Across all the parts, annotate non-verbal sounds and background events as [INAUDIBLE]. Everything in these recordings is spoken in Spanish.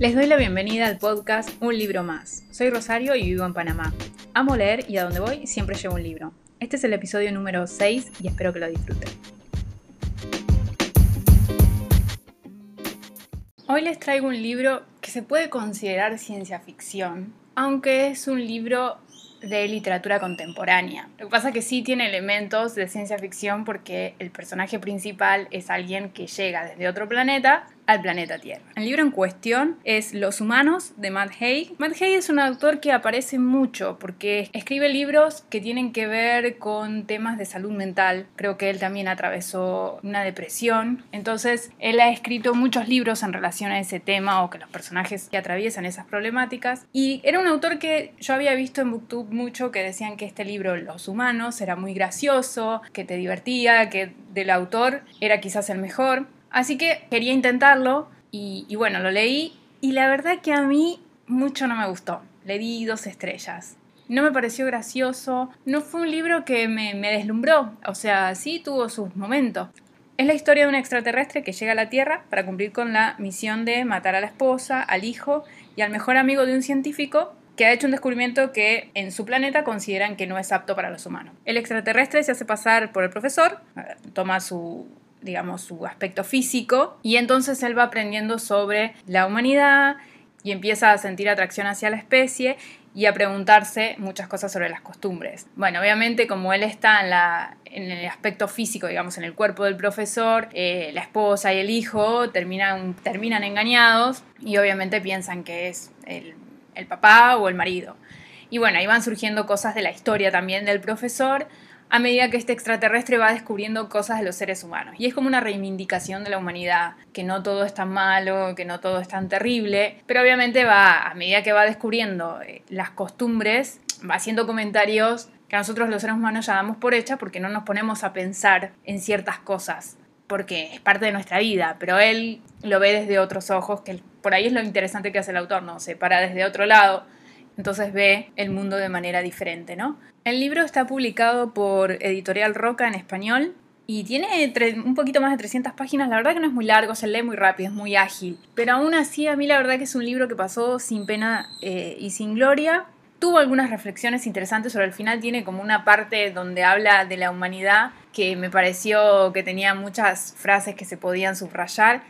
Les doy la bienvenida al podcast Un libro más. Soy Rosario y vivo en Panamá. Amo leer y a donde voy siempre llevo un libro. Este es el episodio número 6 y espero que lo disfruten. Hoy les traigo un libro que se puede considerar ciencia ficción, aunque es un libro de literatura contemporánea. Lo que pasa es que sí tiene elementos de ciencia ficción porque el personaje principal es alguien que llega desde otro planeta al planeta Tierra. El libro en cuestión es Los humanos de Matt Haig. Matt Haig es un autor que aparece mucho porque escribe libros que tienen que ver con temas de salud mental. Creo que él también atravesó una depresión. Entonces, él ha escrito muchos libros en relación a ese tema o que los personajes que atraviesan esas problemáticas. Y era un autor que yo había visto en Booktube mucho que decían que este libro Los humanos era muy gracioso, que te divertía, que del autor era quizás el mejor. Así que quería intentarlo y, bueno, lo leí y la verdad que a mí mucho no me gustó. Le di dos estrellas. No me pareció gracioso, no fue un libro que me, me deslumbró, o sea, sí tuvo sus momentos. Es la historia de un extraterrestre que llega a la Tierra para cumplir con la misión de matar a la esposa, al hijo y al mejor amigo de un científico que ha hecho un descubrimiento que en su planeta consideran que no es apto para los humanos. El extraterrestre se hace pasar por el profesor, toma su digamos, su aspecto físico, y entonces él va aprendiendo sobre la humanidad y empieza a sentir atracción hacia la especie y a preguntarse muchas cosas sobre las costumbres. Bueno, obviamente como él está en, el aspecto físico, digamos, en el cuerpo del profesor, eh, la esposa y el hijo terminan, terminan engañados y obviamente piensan que es el, el papá o el marido. Y bueno, ahí van surgiendo cosas de la historia también del profesor, a medida que este extraterrestre va descubriendo cosas de los seres humanos. Y es como una reivindicación de la humanidad, que no todo es tan malo, que no todo es tan terrible, pero obviamente va, a medida que va descubriendo eh, las costumbres, va haciendo comentarios que nosotros los seres humanos ya damos por hecha porque no nos ponemos a pensar en ciertas cosas, porque es parte de nuestra vida, pero él lo ve desde otros ojos, que por ahí es lo interesante que hace el autor, ¿no? Se para desde otro lado entonces ve el mundo de manera diferente, ¿no? El libro está publicado por Editorial Roca en español y tiene un poquito más de 300 páginas, la verdad que no es muy largo, se lee muy rápido, es muy ágil, pero aún así a mí la verdad que es un libro que pasó sin pena eh, y sin gloria. Tuvo algunas reflexiones interesantes sobre el final, tiene como una parte donde habla de la humanidad que me pareció que tenía muchas frases que se podían subrayar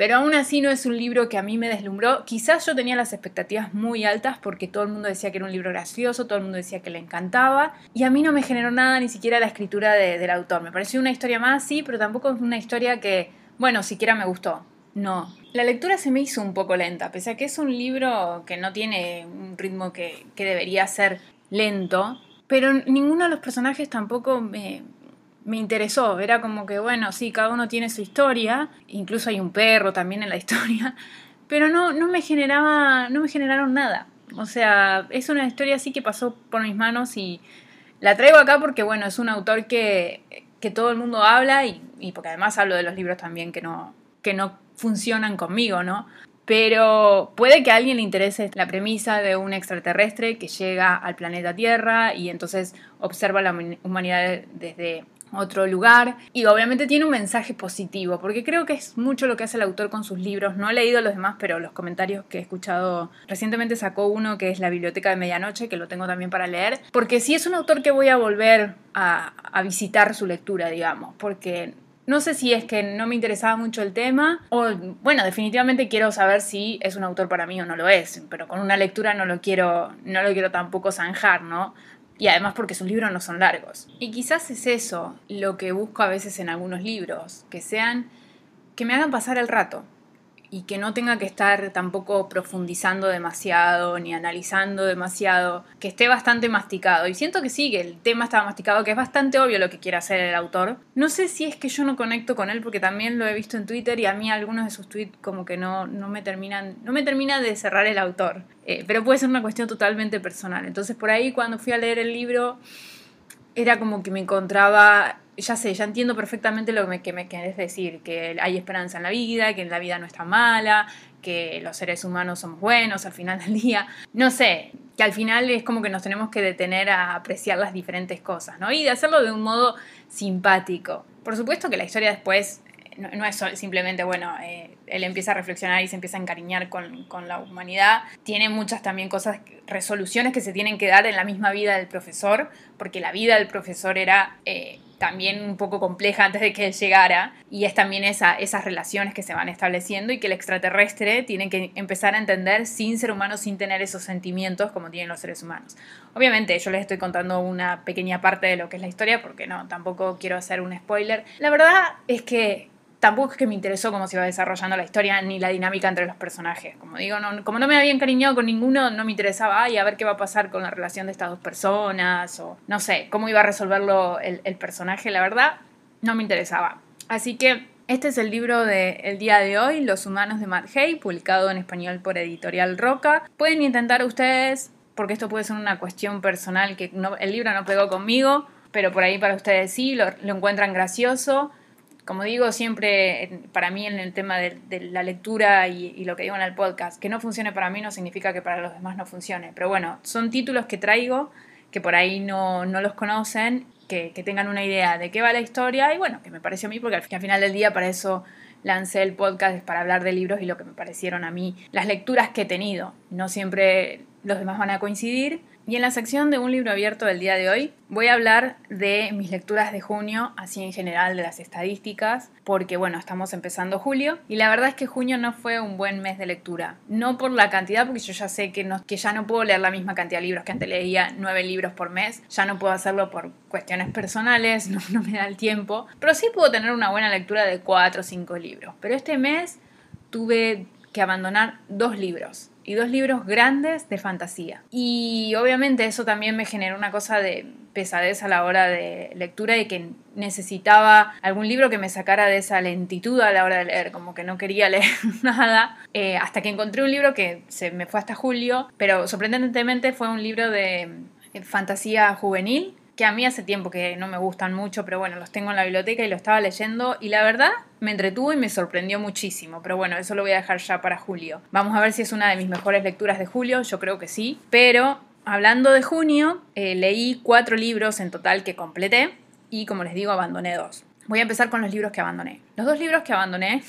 pero aún así no es un libro que a mí me deslumbró. Quizás yo tenía las expectativas muy altas porque todo el mundo decía que era un libro gracioso, todo el mundo decía que le encantaba. Y a mí no me generó nada, ni siquiera la escritura del autor. Me pareció una historia más, sí, pero tampoco es una historia que, bueno, siquiera me gustó. No. La lectura se me hizo un poco lenta, pese a que es un libro que no tiene un ritmo que, que debería ser lento, pero ninguno de los personajes tampoco me, me interesó. Era como que, bueno, sí, cada uno tiene su historia, incluso hay un perro también en la [LAUGHS] historia, pero no, no me generaba, no me generaron nada. O sea, es una historia así que pasó por mis manos y la traigo acá porque, bueno, es un autor que, que todo el mundo habla y, y, porque además hablo de los libros también que no, que no funcionan conmigo, ¿no? Pero puede que a alguien le interese la premisa de un extraterrestre que llega al planeta Tierra y entonces observa la humanidad desde otro lugar y obviamente tiene un mensaje positivo porque creo que es mucho lo que hace el autor con sus libros no he leído los demás pero los comentarios que he escuchado recientemente sacó uno que es la biblioteca de medianoche que lo tengo también para leer porque sí es un autor que voy a volver a, visitar su lectura digamos porque no sé si es que no me interesaba mucho el tema o, bueno, definitivamente quiero saber si es un autor para mí o no lo es, pero con una lectura no lo quiero, no lo quiero tampoco zanjar, ¿no? Y además porque sus libros no son largos. Y quizás es eso lo que busco a veces en algunos libros, que sean, que me hagan pasar el rato, y que no tenga que estar tampoco profundizando demasiado ni analizando demasiado, que esté bastante masticado. Y siento que sí, que el tema está masticado, que es bastante obvio lo que quiere hacer el autor. No sé si es que yo no conecto con él porque también lo he visto en Twitter y a mí algunos de sus tweets como que no, no me terminan, no me termina de cerrar el autor. Eh, pero puede ser una cuestión totalmente personal. Entonces por ahí cuando fui a leer el libro era como que me encontraba ya sé, ya entiendo perfectamente lo que me, querés decir, que hay esperanza en la vida, que la vida no está mala, que los seres humanos somos buenos al final del día. No sé, que al final es como que nos tenemos que detener a apreciar las diferentes cosas, ¿no? Y de hacerlo de un modo simpático. Por supuesto que la historia después no, es simplemente, bueno, eh, él empieza a reflexionar y se empieza a encariñar con, con, la humanidad. Tiene muchas también cosas, resoluciones que se tienen que dar en la misma vida del profesor, porque la vida del profesor era eh, también un poco compleja antes de que llegara, y es también esa, esas relaciones que se van estableciendo y que el extraterrestre tiene que empezar a entender sin ser humano, sin tener esos sentimientos como tienen los seres humanos. Obviamente yo les estoy contando una pequeña parte de lo que es la historia, porque no, tampoco quiero hacer un spoiler. La verdad es que tampoco es que me interesó cómo se iba desarrollando la historia ni la dinámica entre los personajes. Como digo, no, como no me había encariñado con ninguno, no me interesaba, ay, a ver qué va a pasar con la relación de estas dos personas, o no sé, cómo iba a resolverlo el, personaje, la verdad, no me interesaba. Así que este es el libro del día de hoy, Los humanos de Matt Hay, publicado en español por Editorial Roca. Pueden intentar ustedes, porque esto puede ser una cuestión personal, que el libro no pegó conmigo, pero por ahí para ustedes sí, lo encuentran gracioso como digo siempre, para mí en el tema de, la lectura y, lo que digo en el podcast, que no funcione para mí no significa que para los demás no funcione. Pero bueno, son títulos que traigo que por ahí no, los conocen, que, tengan una idea de qué va la historia y bueno, que me pareció a mí, porque al, al final del día para eso lancé el podcast, para hablar de libros y lo que me parecieron a mí, las lecturas que he tenido. No siempre los demás van a coincidir, y en la sección de un libro abierto del día de hoy voy a hablar de mis lecturas de junio, así en general de las estadísticas, porque bueno, estamos empezando julio y la verdad es que junio no fue un buen mes de lectura. No por la cantidad, porque yo ya sé que, no, que ya no puedo leer la misma cantidad de libros que antes leía, nueve libros por mes, ya no puedo hacerlo por cuestiones personales, [LAUGHS] no, no me da el tiempo, pero sí puedo tener una buena lectura de cuatro o cinco libros. Pero este mes tuve que abandonar dos libros y dos libros grandes de fantasía. Y obviamente eso también me generó una cosa de pesadez a la hora de lectura y que necesitaba algún libro que me sacara de esa lentitud a la hora de leer, como que no quería [LAUGHS] leer nada, eh, hasta que encontré un libro que se me fue hasta julio, pero sorprendentemente fue un libro de eh, fantasía juvenil que a mí hace tiempo que no me gustan mucho, pero bueno, los tengo en la biblioteca y lo estaba leyendo y la verdad me entretuvo y me sorprendió muchísimo, pero bueno, eso lo voy a dejar ya para julio. Vamos a ver si es una de mis mejores lecturas de julio, yo creo que sí, pero hablando de junio, eh, leí cuatro libros en total que completé y como les digo, abandoné dos. Voy a empezar con los libros que abandoné. Los dos libros que abandoné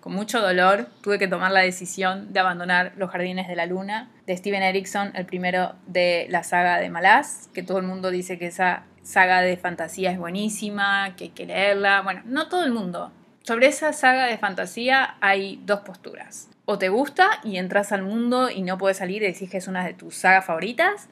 con mucho dolor tuve que tomar la decisión de abandonar Los Jardines de la Luna de Steven Erickson, el primero de la saga de Malaz, que todo el mundo dice que esa saga de fantasía es buenísima, que hay que leerla. Bueno, no todo el mundo. Sobre esa saga de fantasía hay dos posturas. O te gusta y entras al mundo y no puedes salir y decís que es una de tus sagas favoritas,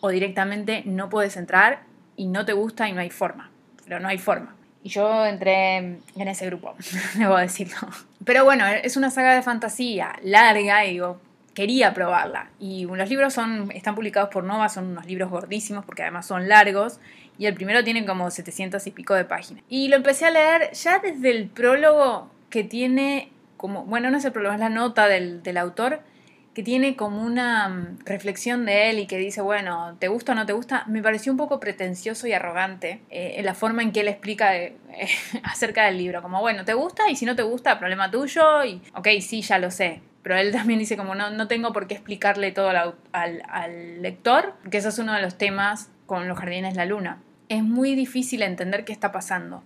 o directamente no puedes entrar y no te gusta y no hay forma. Pero no hay forma. Y yo entré en ese grupo, [LAUGHS] debo decirlo. Pero bueno, es una saga de fantasía larga y digo, quería probarla. Y los libros son, están publicados por Nova, son unos libros gordísimos porque además son largos. Y el primero tiene como 700 y pico de páginas. Y lo empecé a leer ya desde el prólogo que tiene como, bueno, no es el prólogo, es la nota del, del autor que tiene como una mm, reflexión de él y que dice, bueno, ¿te gusta o no te gusta? Me pareció un poco pretencioso y arrogante eh, en la forma en que él explica eh, [LAUGHS] acerca del libro. Como, bueno, ¿te gusta? Y si no te gusta, problema tuyo. Y, ok, sí, ya lo sé. Pero él [LAUGHS] también dice como, no, no tengo por qué explicarle todo al, al, lector, que eso es uno de los temas con los jardines de la luna. Es muy difícil entender qué está pasando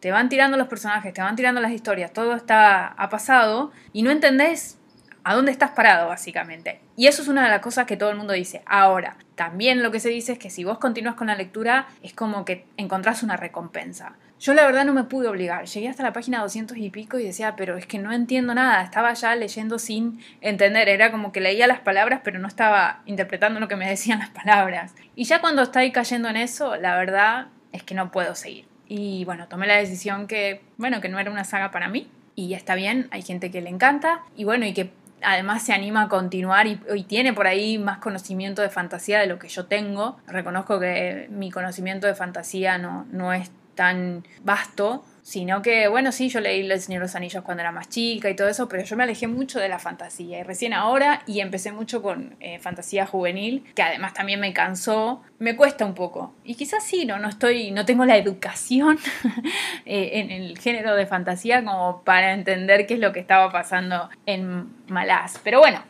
te van tirando los personajes, te van tirando las historias, todo está ha pasado y no entendés a dónde estás parado, básicamente. Y eso es una de las cosas que todo el mundo dice. Ahora, también lo que se dice es que si vos continúas con la lectura, es como que encontrás una recompensa. Yo la verdad no me pude obligar. Llegué hasta la página 200 y pico y decía, pero es que no entiendo nada. Estaba ya leyendo sin entender. Era como que leía las palabras, pero no estaba interpretando lo que me decían las palabras. Y ya cuando estoy cayendo en eso, la verdad es que no puedo seguir. Y bueno, tomé la decisión que, bueno, que no era una saga para mí. Y está bien, hay gente que le encanta. Y bueno, y que además se anima a continuar y, tiene por ahí más conocimiento de fantasía de lo que yo tengo. Reconozco que mi conocimiento de fantasía no, no es tan vasto, sino que, bueno, sí, yo leí El Señor de los Anillos cuando era más chica y todo eso, pero yo me alejé mucho de la fantasía y recién ahora y empecé mucho con eh, fantasía juvenil, que además también me cansó, me cuesta un poco. Y quizás sí, no, no estoy, no tengo la educación [LAUGHS] eh, en el género de fantasía como para entender qué es lo que estaba pasando en Malaz. Pero bueno,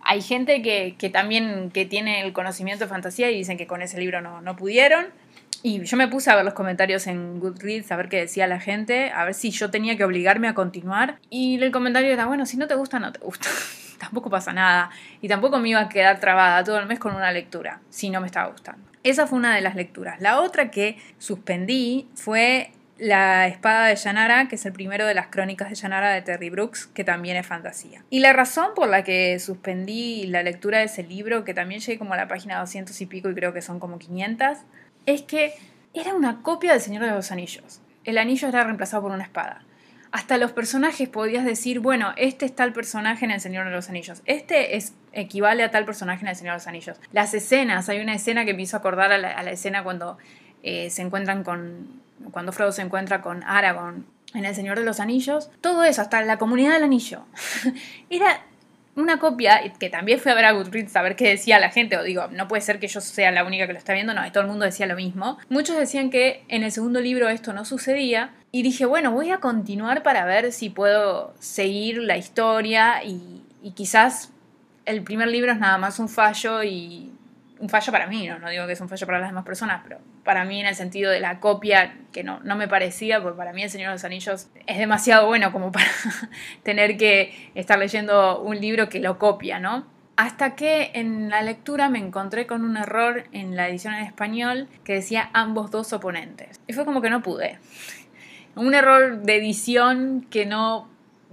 hay gente que, también que tiene el conocimiento de fantasía y dicen que con ese libro no, no pudieron. Y yo me puse a ver los comentarios en Goodreads, a ver qué decía la gente, a ver si yo tenía que obligarme a continuar. Y el comentario era, bueno, si no te gusta, no te gusta. [LAUGHS] tampoco pasa nada. Y tampoco me iba a quedar trabada todo el mes con una lectura, si no me estaba gustando. Esa fue una de las lecturas. La otra que suspendí fue La espada de Yanara, que es el primero de las crónicas de Yanara de Terry Brooks, que también es fantasía. Y la razón por la que suspendí la lectura de ese libro, que también llegué como a la página 200 y pico y creo que son como 500, es que era una copia del Señor de los Anillos. El anillo era reemplazado por una espada. Hasta los personajes podías decir, bueno, este es tal personaje en El Señor de los Anillos. Este es, equivale a tal personaje en El Señor de los Anillos. Las escenas, hay una escena que me hizo acordar a la, escena cuando eh, se encuentran con. cuando Frodo se encuentra con Aragorn en El Señor de los Anillos. Todo eso, hasta la comunidad del anillo. [LAUGHS] Era una copia que también fui a ver a Goodreads a ver qué decía la gente, o digo, no puede ser que yo sea la única que lo está viendo, no, todo el mundo decía lo mismo. Muchos decían que en el segundo libro esto no sucedía, y dije, bueno, voy a continuar para ver si puedo seguir la historia y, y quizás el primer libro es nada más un fallo y un fallo para mí, ¿no? no digo que es un fallo para las demás personas, pero para mí en el sentido de la copia, que no, no me parecía, porque para mí El Señor de los Anillos es demasiado bueno como para [LAUGHS] tener que estar leyendo un libro que lo copia, ¿no? Hasta que en la lectura me encontré con un error en la edición en español que decía ambos dos oponentes. Y fue como que no pude. Un error de edición que no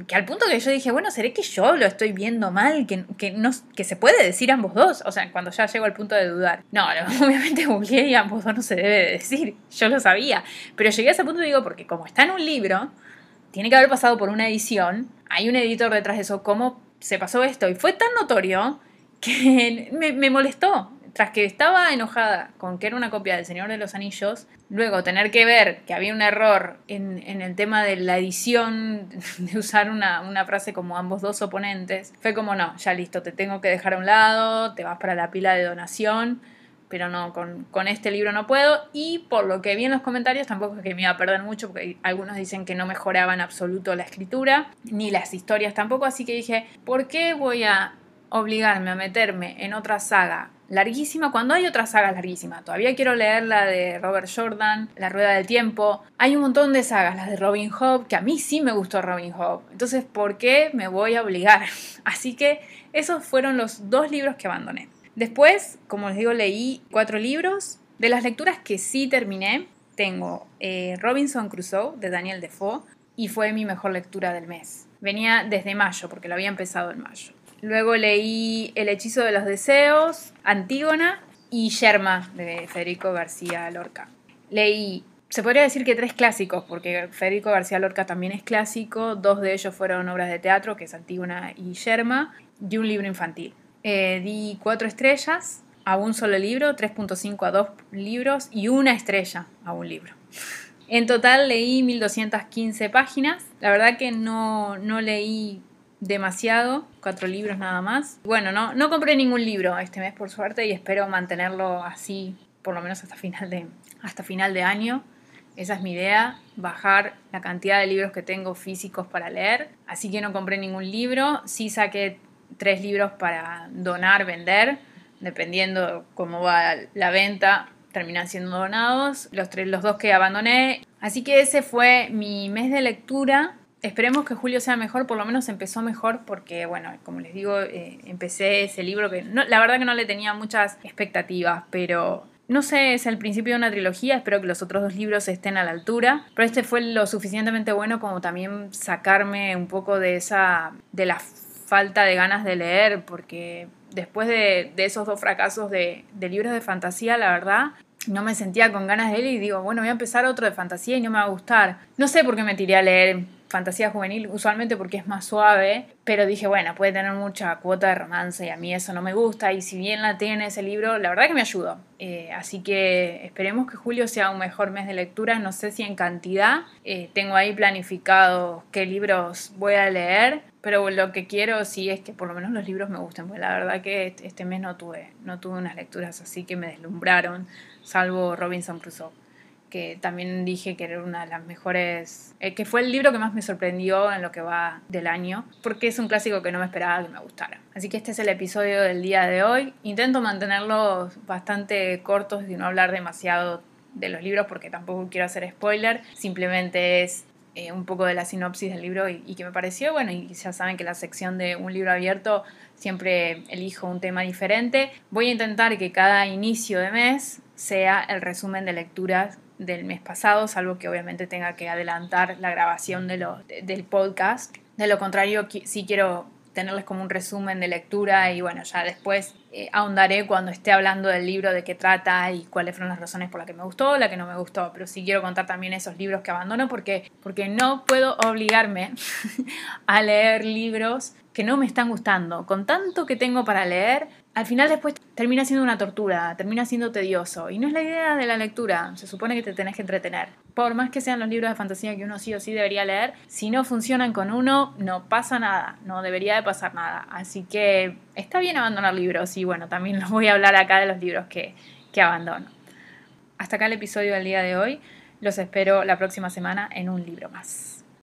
que al punto que yo dije, bueno, ¿seré que yo lo estoy viendo mal? Que, que, no, que se puede decir ambos dos. O sea, cuando ya llego al punto de dudar. No, [LAUGHS] obviamente googleé y ambos dos no se debe decir. Yo lo sabía. Pero llegué a ese punto y digo, porque como está en un libro, tiene que haber pasado por una edición. Hay un editor detrás de eso. ¿Cómo se pasó esto? Y fue tan notorio que [LAUGHS] me, me molestó tras que estaba enojada con que era una copia del Señor de los Anillos, luego tener que ver que había un error en, el tema de la edición, [LAUGHS] de usar una, frase como ambos dos oponentes, fue como no, ya listo, te tengo que dejar a un lado, te vas para la pila de donación, pero no, con, con este libro no puedo. Y por lo que vi en los comentarios, tampoco es que me iba a perder mucho, porque algunos dicen que no mejoraba en absoluto la escritura, ni las historias tampoco, así que dije, ¿por qué voy a obligarme a meterme en otra saga larguísima cuando hay otra saga larguísima. Todavía quiero leer la de Robert Jordan, La Rueda del Tiempo. Hay un montón de sagas, las de Robin Hood, que a mí sí me gustó Robin Hood. Entonces, ¿por qué me voy a obligar? [LAUGHS] Así que esos fueron los dos libros que abandoné. Después, como les digo, leí cuatro libros. De las lecturas que sí terminé, tengo eh, Robinson Crusoe de Daniel Defoe y fue mi mejor lectura del mes. Venía desde mayo, porque lo había empezado en mayo. Luego leí El hechizo de los deseos, Antígona y Yerma de Federico García Lorca. Leí, se podría decir que tres clásicos, porque Federico García Lorca también es clásico, dos de ellos fueron obras de teatro, que es Antígona y Yerma, y un libro infantil. Eh, di cuatro estrellas a un solo libro, 3.5 a dos libros y una estrella a un libro. En total leí 1215 páginas. La verdad que no, no leí demasiado, cuatro libros nada más. Bueno, no, no compré ningún libro este mes por suerte y espero mantenerlo así por lo menos hasta final de, hasta final de año. Esa es mi idea, bajar la cantidad de libros que tengo físicos para leer. Así que no compré ningún libro. Sí saqué tres libros para donar, vender. Dependiendo cómo va la venta, terminan siendo donados. Los, tres, los dos que abandoné. Así que ese fue mi mes de lectura. Esperemos que julio sea mejor, por lo menos empezó mejor porque, bueno, como les digo, eh, empecé ese libro que la verdad que no le tenía muchas expectativas, pero no sé, es el principio de una trilogía, espero que los otros dos libros estén a la altura, pero este fue lo suficientemente bueno como también sacarme un poco de esa, de la falta de ganas de leer, porque después de, esos dos fracasos de, de libros de fantasía, la verdad, no me sentía con ganas de él y digo, bueno, voy a empezar otro de fantasía y no me va a gustar. No sé por qué me tiré a leer fantasía juvenil, usualmente porque es más suave, pero dije, bueno, puede tener mucha cuota de romance y a mí eso no me gusta y si bien la tiene ese libro, la verdad que me ayudó. Eh, así que esperemos que julio sea un mejor mes de lectura, no sé si en cantidad, eh, tengo ahí planificado qué libros voy a leer, pero lo que quiero sí es que por lo menos los libros me gusten, porque la verdad que este mes no tuve, no tuve unas lecturas así que me deslumbraron, salvo Robinson Crusoe que también dije que era una de las mejores, eh, que fue el libro que más me sorprendió en lo que va del año, porque es un clásico que no me esperaba que me gustara. Así que este es el episodio del día de hoy. Intento mantenerlos bastante cortos y no hablar demasiado de los libros porque tampoco quiero hacer spoiler, simplemente es eh, un poco de la sinopsis del libro y, y, que me pareció, bueno, y ya saben que la sección de un libro abierto siempre elijo un tema diferente. Voy a intentar que cada inicio de mes sea el resumen de lecturas del mes pasado, salvo que obviamente tenga que adelantar la grabación de del podcast. De lo contrario, sí quiero tenerles como un resumen de lectura y bueno, ya después eh, ahondaré cuando esté hablando del libro de qué trata y cuáles fueron las razones por las que me gustó, la que no me gustó, pero sí quiero contar también esos libros que abandono porque, porque no puedo obligarme [LAUGHS] a leer libros que no me están gustando. Con tanto que tengo para leer, al final después termina siendo una tortura, termina siendo tedioso. Y no es la idea de la lectura, se supone que te tenés que entretener. Por más que sean los libros de fantasía que uno sí o sí debería leer, si no funcionan con uno, no pasa nada, no debería de pasar nada. Así que está bien abandonar libros y bueno, también [LAUGHS] les voy a hablar acá de los libros que, que abandono. Hasta acá el episodio del día de hoy. Los espero la próxima semana en un libro más.